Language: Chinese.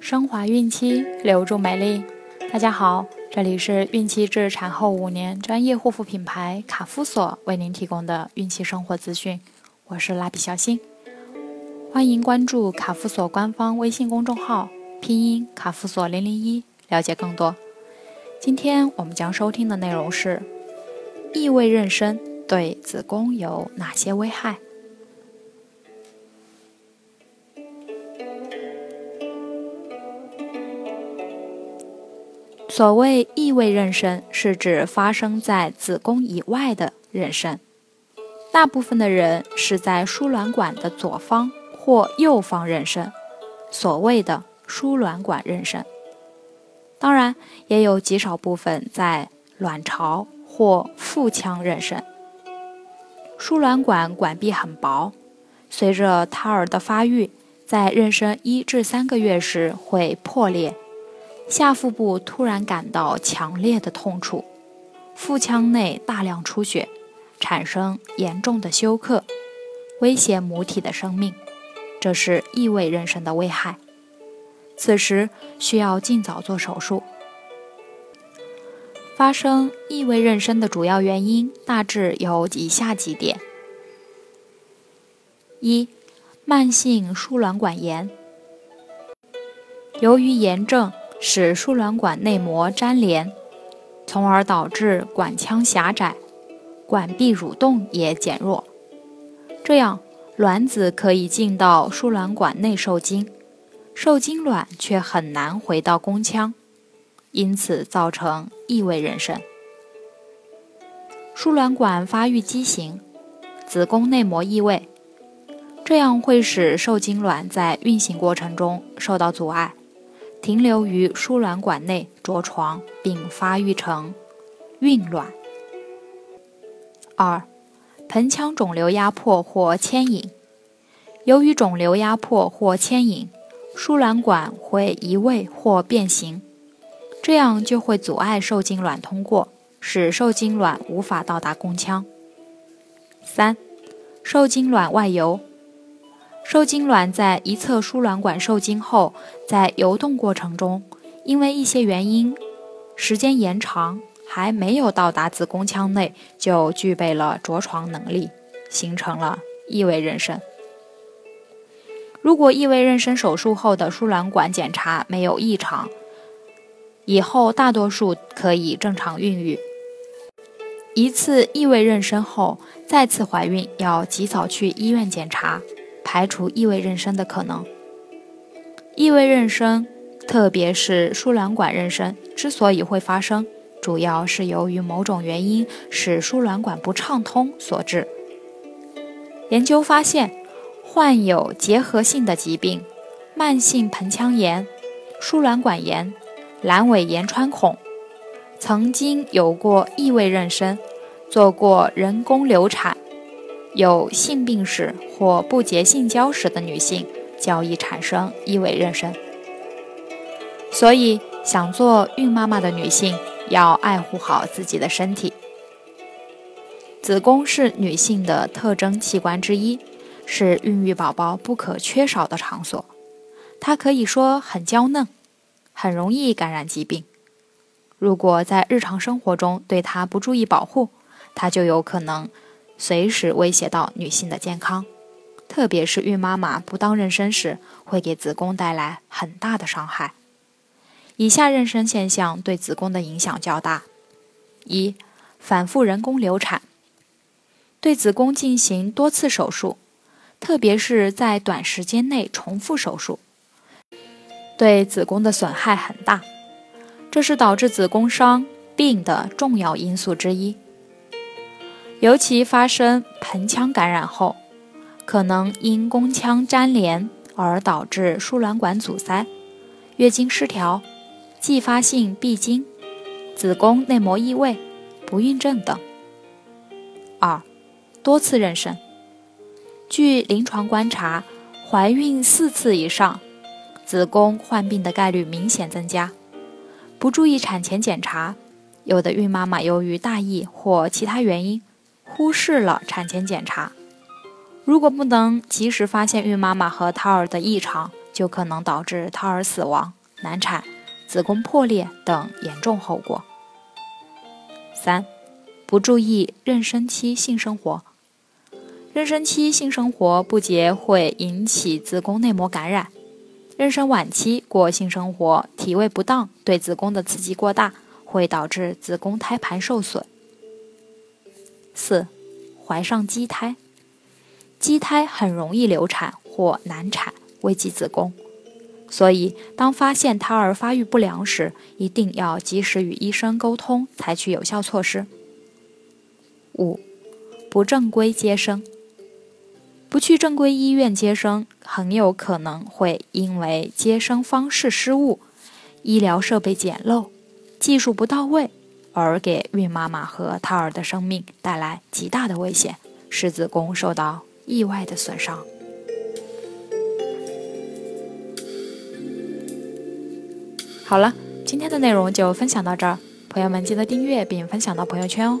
升华孕期，留住美丽。大家好，这里是孕期至产后五年专业护肤品牌卡夫索为您提供的孕期生活资讯。我是蜡笔小新，欢迎关注卡夫索官方微信公众号，拼音卡夫索零零一，了解更多。今天我们将收听的内容是：异位妊娠对子宫有哪些危害？所谓异位妊娠，是指发生在子宫以外的妊娠。大部分的人是在输卵管的左方或右方妊娠，所谓的输卵管妊娠。当然，也有极少部分在卵巢或腹腔妊娠。输卵管管壁很薄，随着胎儿的发育，在妊娠一至三个月时会破裂。下腹部突然感到强烈的痛楚，腹腔内大量出血，产生严重的休克，威胁母体的生命，这是异位妊娠的危害。此时需要尽早做手术。发生异位妊娠的主要原因大致有以下几点：一、慢性输卵管炎，由于炎症。使输卵管内膜粘连，从而导致管腔狭窄，管壁蠕动也减弱。这样，卵子可以进到输卵管内受精，受精卵却很难回到宫腔，因此造成异位妊娠。输卵管发育畸形，子宫内膜异位，这样会使受精卵在运行过程中受到阻碍。停留于输卵管内着床，并发育成孕卵。二、盆腔肿瘤压迫或牵引，由于肿瘤压迫或牵引，输卵管会移位或变形，这样就会阻碍受精卵通过，使受精卵无法到达宫腔。三、受精卵外游。受精卵在一侧输卵管受精后，在游动过程中，因为一些原因，时间延长，还没有到达子宫腔内，就具备了着床能力，形成了异位妊娠。如果异位妊娠手术后的输卵管检查没有异常，以后大多数可以正常孕育。一次异位妊娠后，再次怀孕要及早去医院检查。排除异位妊娠的可能。异位妊娠，特别是输卵管妊娠，之所以会发生，主要是由于某种原因使输卵管不畅通所致。研究发现，患有结核性的疾病、慢性盆腔炎、输卵管炎、阑尾炎穿孔，曾经有过异位妊娠，做过人工流产。有性病史或不洁性交史的女性较易产生异位妊娠，所以想做孕妈妈的女性要爱护好自己的身体。子宫是女性的特征器官之一，是孕育宝宝不可缺少的场所。它可以说很娇嫩，很容易感染疾病。如果在日常生活中对它不注意保护，它就有可能。随时威胁到女性的健康，特别是孕妈妈不当妊娠时，会给子宫带来很大的伤害。以下妊娠现象对子宫的影响较大：一、反复人工流产，对子宫进行多次手术，特别是在短时间内重复手术，对子宫的损害很大，这是导致子宫伤病的重要因素之一。尤其发生盆腔感染后，可能因宫腔粘连而导致输卵管阻塞、月经失调、继发性闭经、子宫内膜异位、不孕症等。二、多次妊娠，据临床观察，怀孕四次以上，子宫患病的概率明显增加。不注意产前检查，有的孕妈妈由于大意或其他原因。忽视了产前检查。如果不能及时发现孕妈妈和胎儿的异常，就可能导致胎儿死亡、难产、子宫破裂等严重后果。三、不注意妊娠期性生活。妊娠期性生活不洁会引起子宫内膜感染。妊娠晚期过性生活，体位不当，对子宫的刺激过大，会导致子宫胎盘受损。四、怀上畸胎，畸胎很容易流产或难产，危及子宫，所以当发现胎儿发育不良时，一定要及时与医生沟通，采取有效措施。五、不正规接生。不去正规医院接生，很有可能会因为接生方式失误、医疗设备简陋、技术不到位，而给孕妈妈和胎儿的生命带来极大的危险，使子宫受到意外的损伤。好了，今天的内容就分享到这儿，朋友们记得订阅并分享到朋友圈哦。